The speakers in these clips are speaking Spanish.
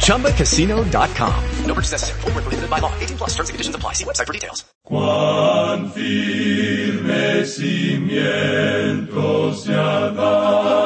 ChumbaCasino.com. No purchase necessary. Full prohibited by law. 18 plus terms and conditions apply. See website for details. Cuán firme cimiento se ha dado a la fe.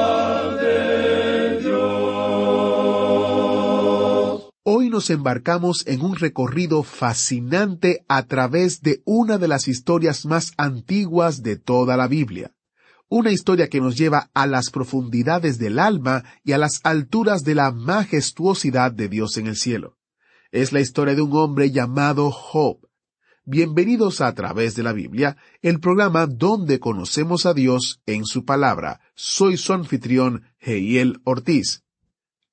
nos embarcamos en un recorrido fascinante a través de una de las historias más antiguas de toda la Biblia. Una historia que nos lleva a las profundidades del alma y a las alturas de la majestuosidad de Dios en el cielo. Es la historia de un hombre llamado Job. Bienvenidos a, a través de la Biblia, el programa donde conocemos a Dios en su palabra. Soy su anfitrión, Heiel Ortiz.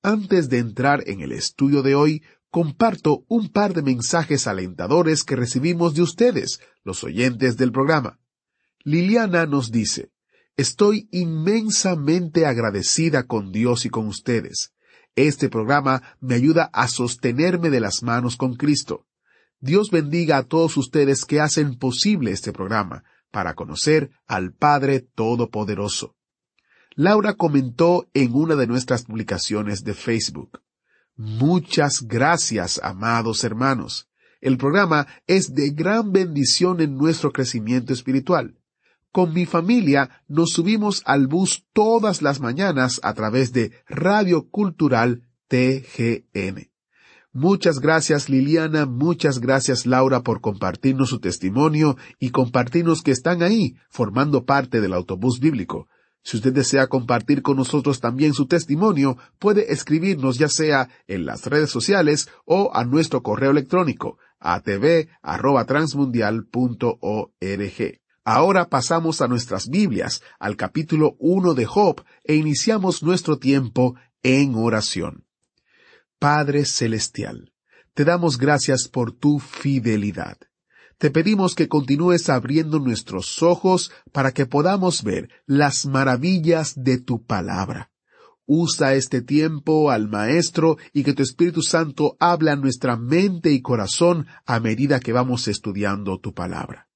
Antes de entrar en el estudio de hoy, comparto un par de mensajes alentadores que recibimos de ustedes, los oyentes del programa. Liliana nos dice, Estoy inmensamente agradecida con Dios y con ustedes. Este programa me ayuda a sostenerme de las manos con Cristo. Dios bendiga a todos ustedes que hacen posible este programa para conocer al Padre Todopoderoso. Laura comentó en una de nuestras publicaciones de Facebook. Muchas gracias, amados hermanos. El programa es de gran bendición en nuestro crecimiento espiritual. Con mi familia nos subimos al bus todas las mañanas a través de Radio Cultural TGN. Muchas gracias Liliana, muchas gracias Laura por compartirnos su testimonio y compartirnos que están ahí, formando parte del autobús bíblico. Si usted desea compartir con nosotros también su testimonio, puede escribirnos ya sea en las redes sociales o a nuestro correo electrónico atv@transmundial.org. Ahora pasamos a nuestras Biblias, al capítulo 1 de Job, e iniciamos nuestro tiempo en oración. Padre Celestial, te damos gracias por tu fidelidad. Te pedimos que continúes abriendo nuestros ojos para que podamos ver las maravillas de tu palabra. Usa este tiempo al Maestro y que tu Espíritu Santo habla nuestra mente y corazón a medida que vamos estudiando tu palabra.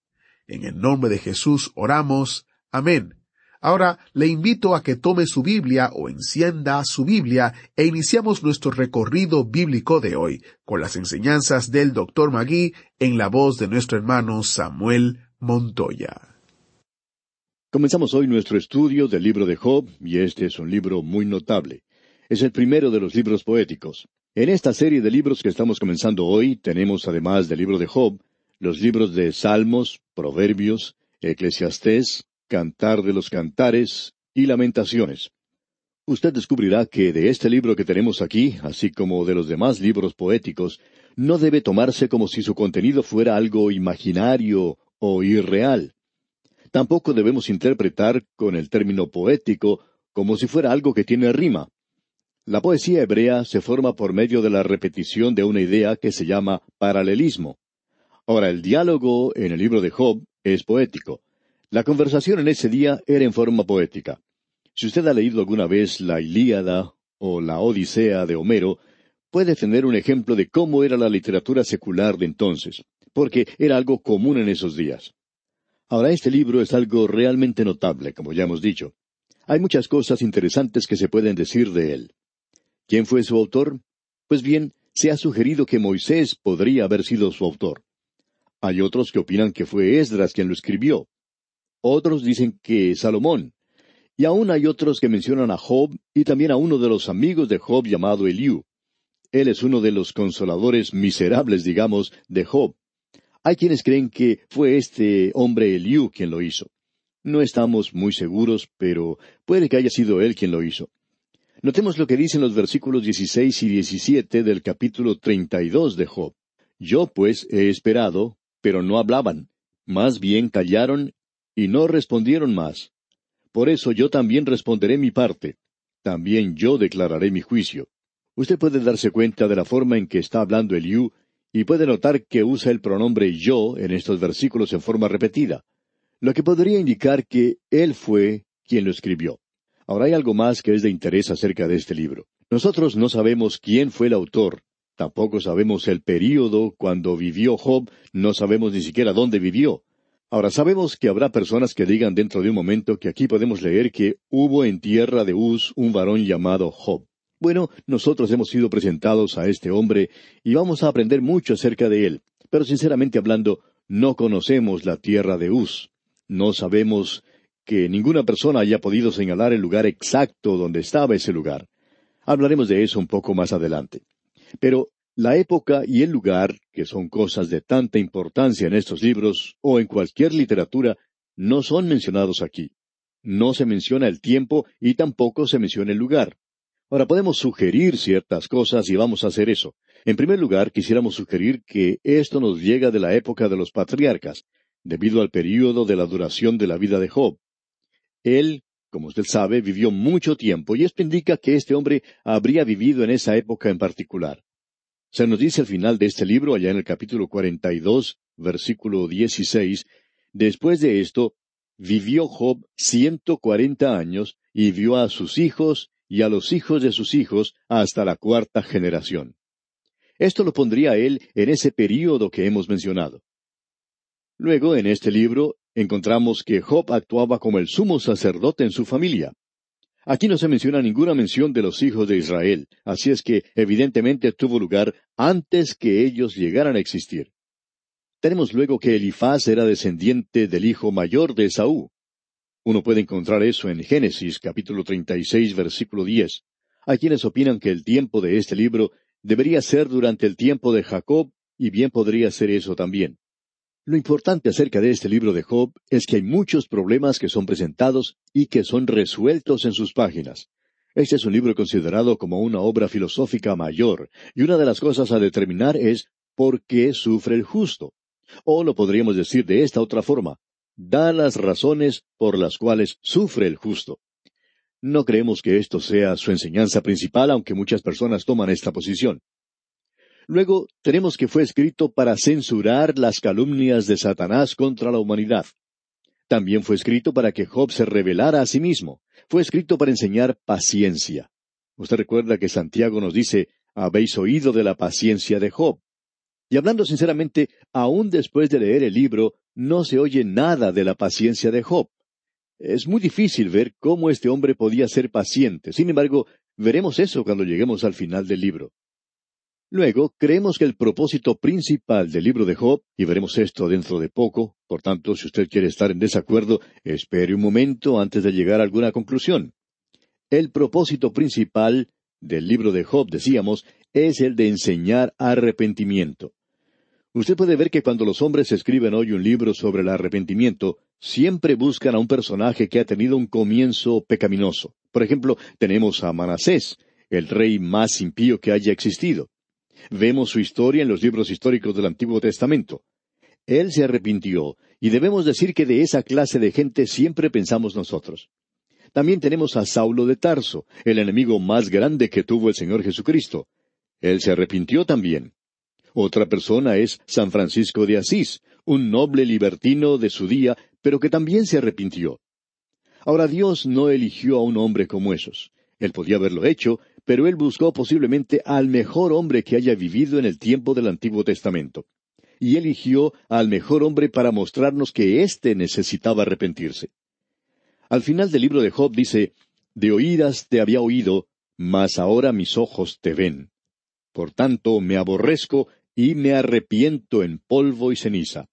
En el nombre de Jesús oramos. Amén. Ahora le invito a que tome su Biblia o encienda su Biblia e iniciamos nuestro recorrido bíblico de hoy con las enseñanzas del Dr. Magui en la voz de nuestro hermano Samuel Montoya. Comenzamos hoy nuestro estudio del libro de Job y este es un libro muy notable. Es el primero de los libros poéticos. En esta serie de libros que estamos comenzando hoy tenemos además del libro de Job los libros de Salmos, Proverbios, Eclesiastés, Cantar de los Cantares y Lamentaciones. Usted descubrirá que de este libro que tenemos aquí, así como de los demás libros poéticos, no debe tomarse como si su contenido fuera algo imaginario o irreal. Tampoco debemos interpretar con el término poético como si fuera algo que tiene rima. La poesía hebrea se forma por medio de la repetición de una idea que se llama paralelismo. Ahora, el diálogo en el libro de Job es poético. La conversación en ese día era en forma poética. Si usted ha leído alguna vez la Ilíada o la Odisea de Homero, puede tener un ejemplo de cómo era la literatura secular de entonces, porque era algo común en esos días. Ahora, este libro es algo realmente notable, como ya hemos dicho. Hay muchas cosas interesantes que se pueden decir de él. ¿Quién fue su autor? Pues bien, se ha sugerido que Moisés podría haber sido su autor. Hay otros que opinan que fue Esdras quien lo escribió. Otros dicen que Salomón. Y aún hay otros que mencionan a Job y también a uno de los amigos de Job llamado Eliú. Él es uno de los consoladores miserables, digamos, de Job. Hay quienes creen que fue este hombre Eliú quien lo hizo. No estamos muy seguros, pero puede que haya sido él quien lo hizo. Notemos lo que dicen los versículos 16 y 17 del capítulo 32 de Job. Yo pues he esperado, pero no hablaban. Más bien callaron y no respondieron más. Por eso yo también responderé mi parte. También yo declararé mi juicio. Usted puede darse cuenta de la forma en que está hablando Eliú y puede notar que usa el pronombre yo en estos versículos en forma repetida, lo que podría indicar que él fue quien lo escribió. Ahora hay algo más que es de interés acerca de este libro. Nosotros no sabemos quién fue el autor, tampoco sabemos el período cuando vivió Job, no sabemos ni siquiera dónde vivió. Ahora sabemos que habrá personas que digan dentro de un momento que aquí podemos leer que hubo en tierra de Uz un varón llamado Job. Bueno, nosotros hemos sido presentados a este hombre y vamos a aprender mucho acerca de él, pero sinceramente hablando, no conocemos la tierra de Uz. No sabemos que ninguna persona haya podido señalar el lugar exacto donde estaba ese lugar. Hablaremos de eso un poco más adelante. Pero la época y el lugar, que son cosas de tanta importancia en estos libros o en cualquier literatura, no son mencionados aquí. No se menciona el tiempo y tampoco se menciona el lugar. Ahora podemos sugerir ciertas cosas y vamos a hacer eso. En primer lugar, quisiéramos sugerir que esto nos llega de la época de los patriarcas, debido al período de la duración de la vida de Job. Él, como usted sabe, vivió mucho tiempo y esto indica que este hombre habría vivido en esa época en particular. Se nos dice al final de este libro, allá en el capítulo 42, versículo 16, después de esto, vivió Job ciento cuarenta años y vio a sus hijos y a los hijos de sus hijos hasta la cuarta generación. Esto lo pondría él en ese período que hemos mencionado. Luego, en este libro, encontramos que Job actuaba como el sumo sacerdote en su familia. Aquí no se menciona ninguna mención de los hijos de Israel, así es que evidentemente tuvo lugar antes que ellos llegaran a existir. Tenemos luego que Elifaz era descendiente del hijo mayor de Esaú. Uno puede encontrar eso en Génesis capítulo 36 versículo 10. Hay quienes opinan que el tiempo de este libro debería ser durante el tiempo de Jacob, y bien podría ser eso también. Lo importante acerca de este libro de Job es que hay muchos problemas que son presentados y que son resueltos en sus páginas. Este es un libro considerado como una obra filosófica mayor, y una de las cosas a determinar es por qué sufre el justo. O lo podríamos decir de esta otra forma, da las razones por las cuales sufre el justo. No creemos que esto sea su enseñanza principal, aunque muchas personas toman esta posición. Luego tenemos que fue escrito para censurar las calumnias de Satanás contra la humanidad. También fue escrito para que Job se revelara a sí mismo. Fue escrito para enseñar paciencia. Usted recuerda que Santiago nos dice, habéis oído de la paciencia de Job. Y hablando sinceramente, aún después de leer el libro, no se oye nada de la paciencia de Job. Es muy difícil ver cómo este hombre podía ser paciente. Sin embargo, veremos eso cuando lleguemos al final del libro. Luego, creemos que el propósito principal del libro de Job, y veremos esto dentro de poco, por tanto, si usted quiere estar en desacuerdo, espere un momento antes de llegar a alguna conclusión. El propósito principal del libro de Job, decíamos, es el de enseñar arrepentimiento. Usted puede ver que cuando los hombres escriben hoy un libro sobre el arrepentimiento, siempre buscan a un personaje que ha tenido un comienzo pecaminoso. Por ejemplo, tenemos a Manasés, el rey más impío que haya existido. Vemos su historia en los libros históricos del Antiguo Testamento. Él se arrepintió, y debemos decir que de esa clase de gente siempre pensamos nosotros. También tenemos a Saulo de Tarso, el enemigo más grande que tuvo el Señor Jesucristo. Él se arrepintió también. Otra persona es San Francisco de Asís, un noble libertino de su día, pero que también se arrepintió. Ahora Dios no eligió a un hombre como esos. Él podía haberlo hecho, pero él buscó posiblemente al mejor hombre que haya vivido en el tiempo del Antiguo Testamento. Y eligió al mejor hombre para mostrarnos que éste necesitaba arrepentirse. Al final del libro de Job dice, De oídas te había oído, mas ahora mis ojos te ven. Por tanto, me aborrezco y me arrepiento en polvo y ceniza.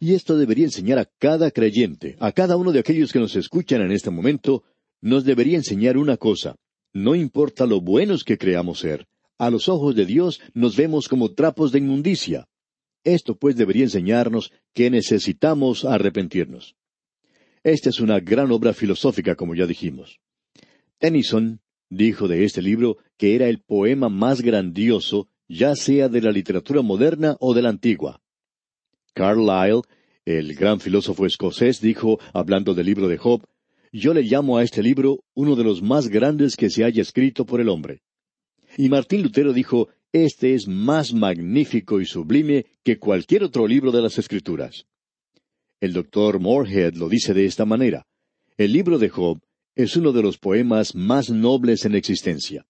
Y esto debería enseñar a cada creyente, a cada uno de aquellos que nos escuchan en este momento, nos debería enseñar una cosa. No importa lo buenos que creamos ser, a los ojos de Dios nos vemos como trapos de inmundicia. Esto pues debería enseñarnos que necesitamos arrepentirnos. Esta es una gran obra filosófica, como ya dijimos. Tennyson dijo de este libro que era el poema más grandioso, ya sea de la literatura moderna o de la antigua. Carlyle, el gran filósofo escocés, dijo, hablando del libro de Job, yo le llamo a este libro uno de los más grandes que se haya escrito por el hombre. Y Martín Lutero dijo, este es más magnífico y sublime que cualquier otro libro de las Escrituras. El doctor Morehead lo dice de esta manera. El libro de Job es uno de los poemas más nobles en existencia.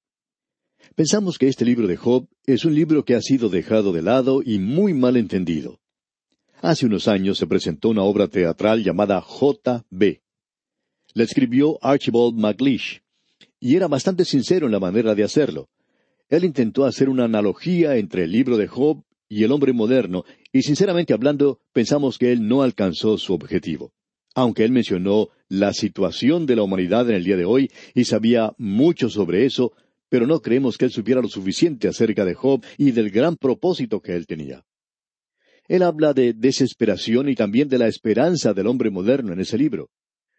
Pensamos que este libro de Job es un libro que ha sido dejado de lado y muy mal entendido. Hace unos años se presentó una obra teatral llamada J.B. La escribió Archibald MacLeish, y era bastante sincero en la manera de hacerlo. Él intentó hacer una analogía entre el libro de Job y el hombre moderno, y sinceramente hablando, pensamos que él no alcanzó su objetivo. Aunque él mencionó la situación de la humanidad en el día de hoy y sabía mucho sobre eso, pero no creemos que él supiera lo suficiente acerca de Job y del gran propósito que él tenía. Él habla de desesperación y también de la esperanza del hombre moderno en ese libro.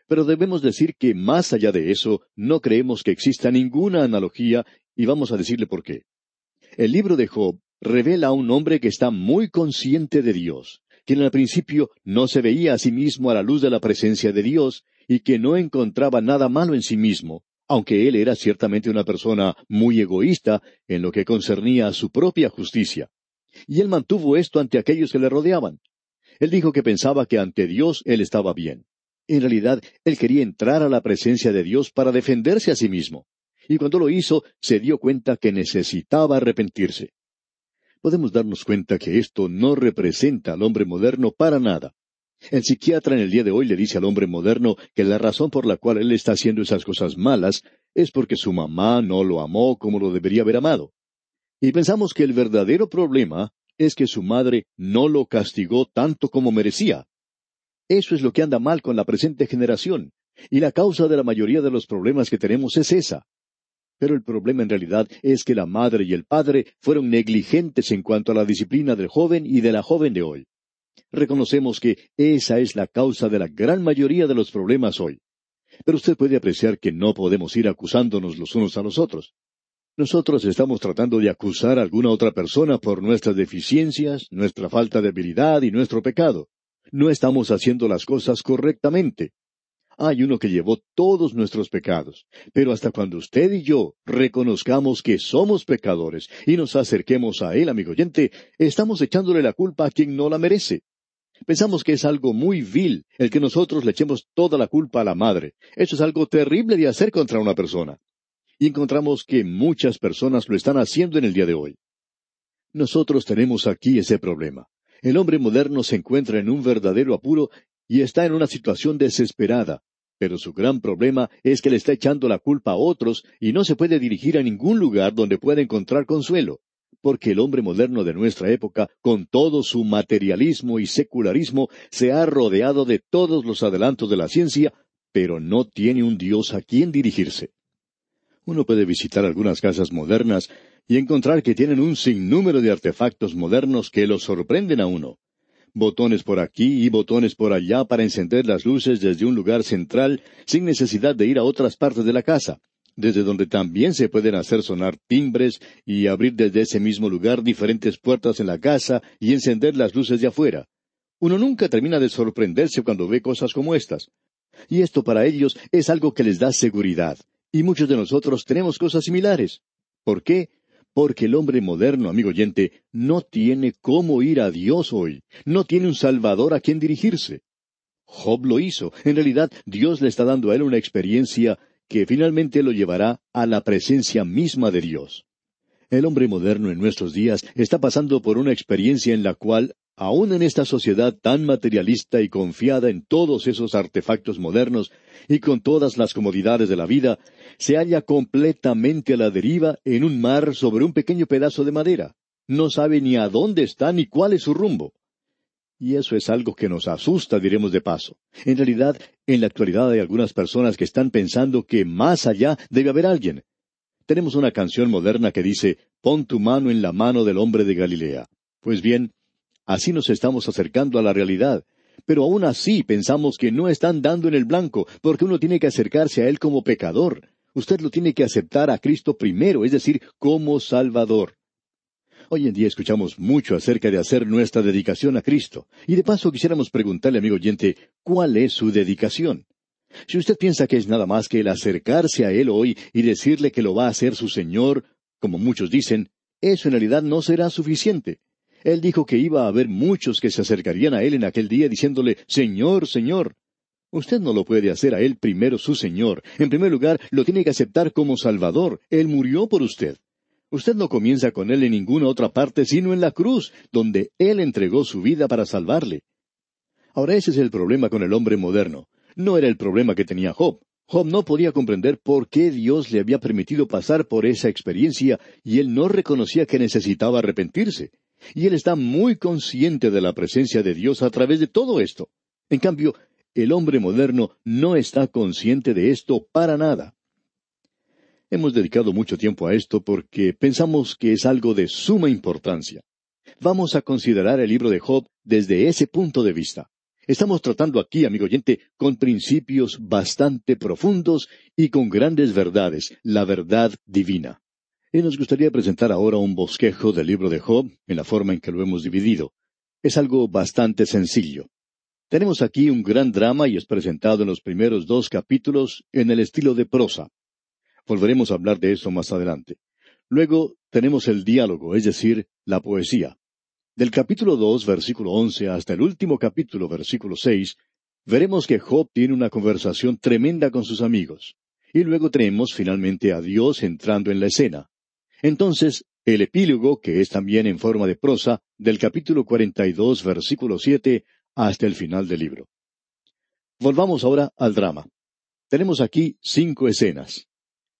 Pero debemos decir que más allá de eso, no creemos que exista ninguna analogía y vamos a decirle por qué. El libro de Job revela a un hombre que está muy consciente de Dios, quien al principio no se veía a sí mismo a la luz de la presencia de Dios y que no encontraba nada malo en sí mismo, aunque él era ciertamente una persona muy egoísta en lo que concernía a su propia justicia. Y él mantuvo esto ante aquellos que le rodeaban. Él dijo que pensaba que ante Dios él estaba bien. En realidad, él quería entrar a la presencia de Dios para defenderse a sí mismo. Y cuando lo hizo, se dio cuenta que necesitaba arrepentirse. Podemos darnos cuenta que esto no representa al hombre moderno para nada. El psiquiatra en el día de hoy le dice al hombre moderno que la razón por la cual él está haciendo esas cosas malas es porque su mamá no lo amó como lo debería haber amado. Y pensamos que el verdadero problema es que su madre no lo castigó tanto como merecía. Eso es lo que anda mal con la presente generación, y la causa de la mayoría de los problemas que tenemos es esa. Pero el problema en realidad es que la madre y el padre fueron negligentes en cuanto a la disciplina del joven y de la joven de hoy. Reconocemos que esa es la causa de la gran mayoría de los problemas hoy. Pero usted puede apreciar que no podemos ir acusándonos los unos a los otros. Nosotros estamos tratando de acusar a alguna otra persona por nuestras deficiencias, nuestra falta de habilidad y nuestro pecado. No estamos haciendo las cosas correctamente. Hay uno que llevó todos nuestros pecados, pero hasta cuando usted y yo reconozcamos que somos pecadores y nos acerquemos a Él, amigo oyente, estamos echándole la culpa a quien no la merece. Pensamos que es algo muy vil el que nosotros le echemos toda la culpa a la madre. Eso es algo terrible de hacer contra una persona y encontramos que muchas personas lo están haciendo en el día de hoy. Nosotros tenemos aquí ese problema. El hombre moderno se encuentra en un verdadero apuro y está en una situación desesperada, pero su gran problema es que le está echando la culpa a otros y no se puede dirigir a ningún lugar donde pueda encontrar consuelo, porque el hombre moderno de nuestra época, con todo su materialismo y secularismo, se ha rodeado de todos los adelantos de la ciencia, pero no tiene un Dios a quien dirigirse. Uno puede visitar algunas casas modernas y encontrar que tienen un sinnúmero de artefactos modernos que lo sorprenden a uno. Botones por aquí y botones por allá para encender las luces desde un lugar central sin necesidad de ir a otras partes de la casa, desde donde también se pueden hacer sonar timbres y abrir desde ese mismo lugar diferentes puertas en la casa y encender las luces de afuera. Uno nunca termina de sorprenderse cuando ve cosas como estas. Y esto para ellos es algo que les da seguridad, y muchos de nosotros tenemos cosas similares. ¿Por qué? Porque el hombre moderno, amigo oyente, no tiene cómo ir a Dios hoy, no tiene un Salvador a quien dirigirse. Job lo hizo. En realidad, Dios le está dando a él una experiencia que finalmente lo llevará a la presencia misma de Dios. El hombre moderno en nuestros días está pasando por una experiencia en la cual aún en esta sociedad tan materialista y confiada en todos esos artefactos modernos y con todas las comodidades de la vida, se halla completamente a la deriva en un mar sobre un pequeño pedazo de madera. No sabe ni a dónde está ni cuál es su rumbo. Y eso es algo que nos asusta, diremos de paso. En realidad, en la actualidad hay algunas personas que están pensando que más allá debe haber alguien. Tenemos una canción moderna que dice, Pon tu mano en la mano del hombre de Galilea. Pues bien, Así nos estamos acercando a la realidad. Pero aún así pensamos que no están dando en el blanco, porque uno tiene que acercarse a Él como pecador. Usted lo tiene que aceptar a Cristo primero, es decir, como Salvador. Hoy en día escuchamos mucho acerca de hacer nuestra dedicación a Cristo. Y de paso quisiéramos preguntarle, amigo oyente, ¿cuál es su dedicación? Si usted piensa que es nada más que el acercarse a Él hoy y decirle que lo va a hacer su Señor, como muchos dicen, eso en realidad no será suficiente. Él dijo que iba a haber muchos que se acercarían a Él en aquel día diciéndole, Señor, Señor. Usted no lo puede hacer a Él primero su Señor. En primer lugar, lo tiene que aceptar como Salvador. Él murió por usted. Usted no comienza con Él en ninguna otra parte sino en la cruz, donde Él entregó su vida para salvarle. Ahora ese es el problema con el hombre moderno. No era el problema que tenía Job. Job no podía comprender por qué Dios le había permitido pasar por esa experiencia y él no reconocía que necesitaba arrepentirse. Y él está muy consciente de la presencia de Dios a través de todo esto. En cambio, el hombre moderno no está consciente de esto para nada. Hemos dedicado mucho tiempo a esto porque pensamos que es algo de suma importancia. Vamos a considerar el libro de Job desde ese punto de vista. Estamos tratando aquí, amigo oyente, con principios bastante profundos y con grandes verdades, la verdad divina. Y nos gustaría presentar ahora un bosquejo del libro de Job en la forma en que lo hemos dividido. Es algo bastante sencillo. Tenemos aquí un gran drama y es presentado en los primeros dos capítulos en el estilo de prosa. Volveremos a hablar de eso más adelante. Luego tenemos el diálogo, es decir, la poesía. Del capítulo dos, versículo once, hasta el último capítulo, versículo seis, veremos que Job tiene una conversación tremenda con sus amigos. Y luego tenemos finalmente a Dios entrando en la escena. Entonces, el epílogo, que es también en forma de prosa, del capítulo 42, versículo 7, hasta el final del libro. Volvamos ahora al drama. Tenemos aquí cinco escenas.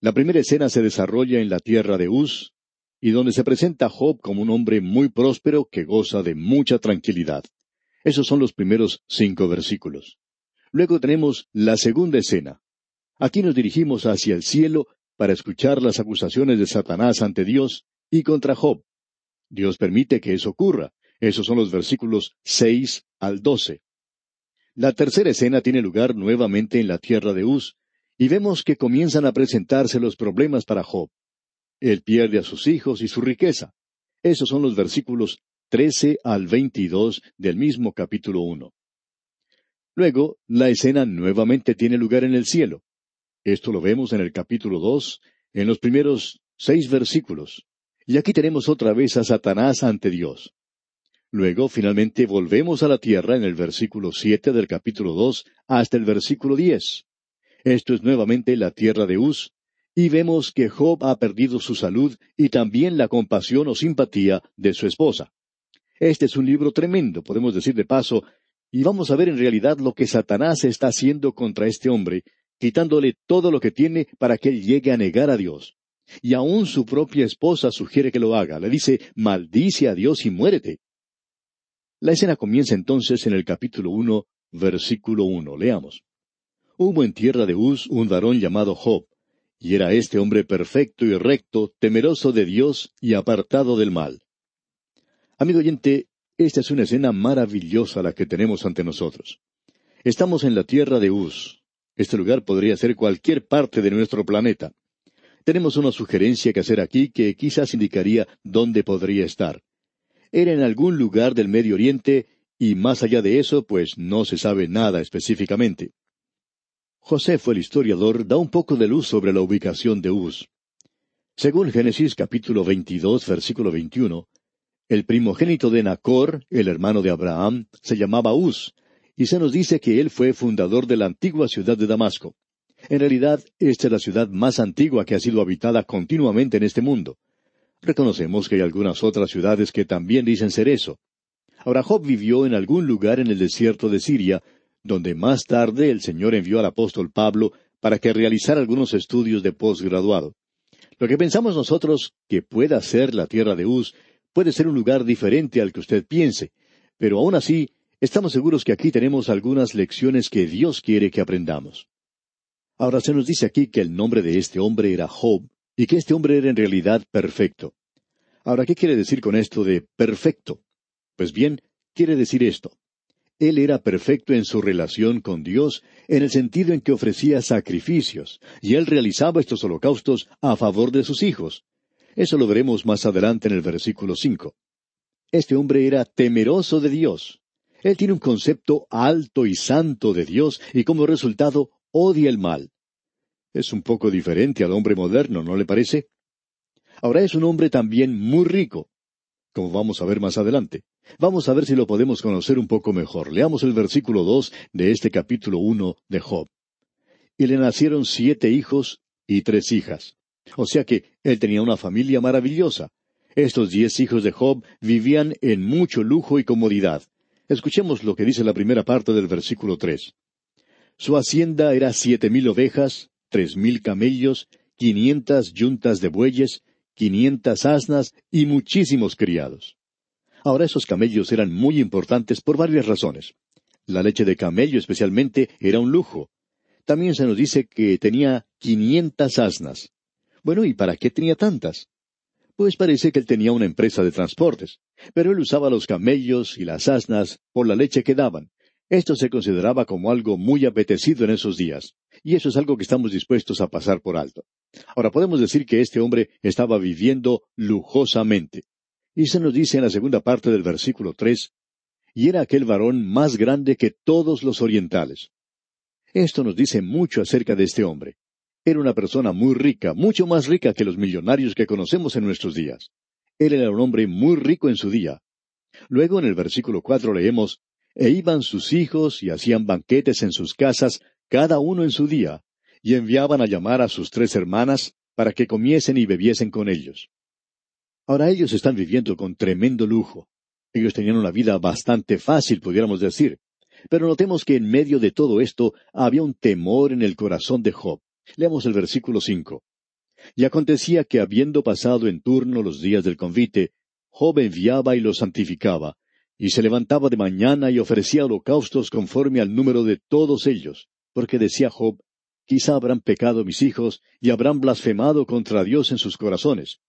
La primera escena se desarrolla en la tierra de Uz, y donde se presenta a Job como un hombre muy próspero que goza de mucha tranquilidad. Esos son los primeros cinco versículos. Luego tenemos la segunda escena. Aquí nos dirigimos hacia el cielo para escuchar las acusaciones de Satanás ante Dios y contra Job. Dios permite que eso ocurra. Esos son los versículos seis al doce. La tercera escena tiene lugar nuevamente en la tierra de Uz, y vemos que comienzan a presentarse los problemas para Job. Él pierde a sus hijos y su riqueza. Esos son los versículos trece al veintidós del mismo capítulo uno. Luego, la escena nuevamente tiene lugar en el cielo. Esto lo vemos en el capítulo dos, en los primeros seis versículos. Y aquí tenemos otra vez a Satanás ante Dios. Luego, finalmente, volvemos a la tierra en el versículo siete del capítulo dos hasta el versículo diez. Esto es nuevamente la tierra de Uz, y vemos que Job ha perdido su salud y también la compasión o simpatía de su esposa. Este es un libro tremendo, podemos decir de paso, y vamos a ver en realidad lo que Satanás está haciendo contra este hombre, quitándole todo lo que tiene para que él llegue a negar a Dios. Y aún su propia esposa sugiere que lo haga. Le dice, maldice a Dios y muérete. La escena comienza entonces en el capítulo uno, versículo uno. Leamos. Hubo en tierra de Uz un varón llamado Job, y era este hombre perfecto y recto, temeroso de Dios y apartado del mal. Amigo oyente, esta es una escena maravillosa la que tenemos ante nosotros. Estamos en la tierra de Uz, este lugar podría ser cualquier parte de nuestro planeta. Tenemos una sugerencia que hacer aquí que quizás indicaría dónde podría estar. Era en algún lugar del Medio Oriente y más allá de eso, pues no se sabe nada específicamente. José el historiador, da un poco de luz sobre la ubicación de Uz. Según Génesis capítulo 22, versículo 21, el primogénito de Nacor, el hermano de Abraham, se llamaba Uz, y se nos dice que él fue fundador de la antigua ciudad de Damasco. En realidad, esta es la ciudad más antigua que ha sido habitada continuamente en este mundo. Reconocemos que hay algunas otras ciudades que también dicen ser eso. Ahora Job vivió en algún lugar en el desierto de Siria, donde más tarde el Señor envió al apóstol Pablo para que realizara algunos estudios de posgraduado. Lo que pensamos nosotros que pueda ser la tierra de Uz puede ser un lugar diferente al que usted piense, pero aún así estamos seguros que aquí tenemos algunas lecciones que Dios quiere que aprendamos. Ahora se nos dice aquí que el nombre de este hombre era Job y que este hombre era en realidad perfecto. Ahora, ¿qué quiere decir con esto de perfecto? Pues bien, quiere decir esto. Él era perfecto en su relación con Dios, en el sentido en que ofrecía sacrificios, y él realizaba estos holocaustos a favor de sus hijos. Eso lo veremos más adelante en el versículo cinco. Este hombre era temeroso de Dios. Él tiene un concepto alto y santo de Dios, y como resultado odia el mal. Es un poco diferente al hombre moderno, ¿no le parece? Ahora es un hombre también muy rico, como vamos a ver más adelante. Vamos a ver si lo podemos conocer un poco mejor. Leamos el versículo dos de este capítulo uno de Job. Y le nacieron siete hijos y tres hijas. O sea que él tenía una familia maravillosa. Estos diez hijos de Job vivían en mucho lujo y comodidad. Escuchemos lo que dice la primera parte del versículo tres. Su hacienda era siete mil ovejas, tres mil camellos, quinientas yuntas de bueyes, quinientas asnas y muchísimos criados. Ahora esos camellos eran muy importantes por varias razones. La leche de camello especialmente era un lujo. También se nos dice que tenía quinientas asnas. Bueno, ¿y para qué tenía tantas? Pues parece que él tenía una empresa de transportes, pero él usaba los camellos y las asnas por la leche que daban. Esto se consideraba como algo muy apetecido en esos días, y eso es algo que estamos dispuestos a pasar por alto. Ahora podemos decir que este hombre estaba viviendo lujosamente. Y se nos dice en la segunda parte del versículo tres, y era aquel varón más grande que todos los orientales. Esto nos dice mucho acerca de este hombre. Era una persona muy rica, mucho más rica que los millonarios que conocemos en nuestros días. Él era un hombre muy rico en su día. Luego en el versículo cuatro leemos, E iban sus hijos y hacían banquetes en sus casas, cada uno en su día, y enviaban a llamar a sus tres hermanas para que comiesen y bebiesen con ellos. Ahora ellos están viviendo con tremendo lujo. Ellos tenían una vida bastante fácil, pudiéramos decir. Pero notemos que en medio de todo esto había un temor en el corazón de Job. Leamos el versículo cinco. Y acontecía que habiendo pasado en turno los días del convite, Job enviaba y los santificaba, y se levantaba de mañana y ofrecía holocaustos conforme al número de todos ellos, porque decía Job, Quizá habrán pecado mis hijos y habrán blasfemado contra Dios en sus corazones.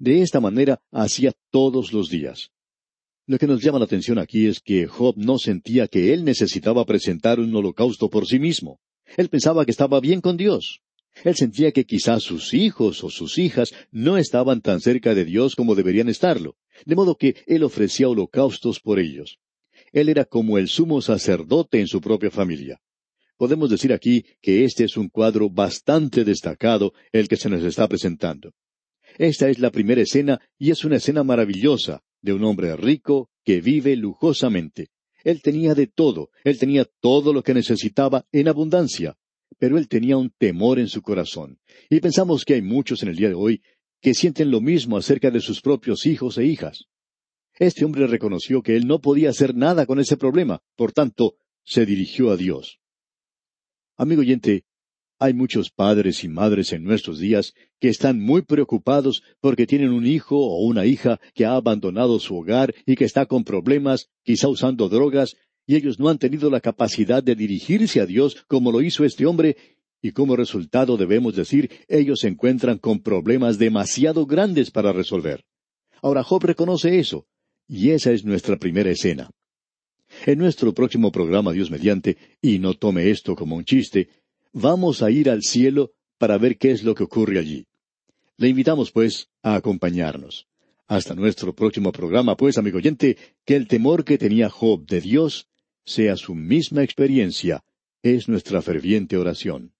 De esta manera hacía todos los días. Lo que nos llama la atención aquí es que Job no sentía que él necesitaba presentar un holocausto por sí mismo. Él pensaba que estaba bien con Dios. Él sentía que quizás sus hijos o sus hijas no estaban tan cerca de Dios como deberían estarlo, de modo que él ofrecía holocaustos por ellos. Él era como el sumo sacerdote en su propia familia. Podemos decir aquí que este es un cuadro bastante destacado el que se nos está presentando. Esta es la primera escena y es una escena maravillosa de un hombre rico que vive lujosamente. Él tenía de todo, él tenía todo lo que necesitaba en abundancia, pero él tenía un temor en su corazón. Y pensamos que hay muchos en el día de hoy que sienten lo mismo acerca de sus propios hijos e hijas. Este hombre reconoció que él no podía hacer nada con ese problema, por tanto, se dirigió a Dios. Amigo oyente, hay muchos padres y madres en nuestros días que están muy preocupados porque tienen un hijo o una hija que ha abandonado su hogar y que está con problemas, quizá usando drogas, y ellos no han tenido la capacidad de dirigirse a Dios como lo hizo este hombre, y como resultado debemos decir, ellos se encuentran con problemas demasiado grandes para resolver. Ahora Job reconoce eso, y esa es nuestra primera escena. En nuestro próximo programa Dios mediante, y no tome esto como un chiste, vamos a ir al cielo para ver qué es lo que ocurre allí. Le invitamos, pues, a acompañarnos. Hasta nuestro próximo programa, pues, amigo oyente, que el temor que tenía Job de Dios sea su misma experiencia, es nuestra ferviente oración.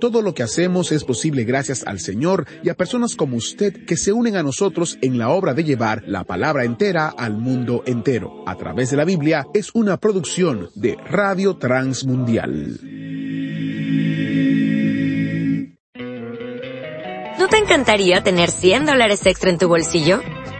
Todo lo que hacemos es posible gracias al Señor y a personas como usted que se unen a nosotros en la obra de llevar la palabra entera al mundo entero. A través de la Biblia es una producción de Radio Transmundial. ¿No te encantaría tener 100 dólares extra en tu bolsillo?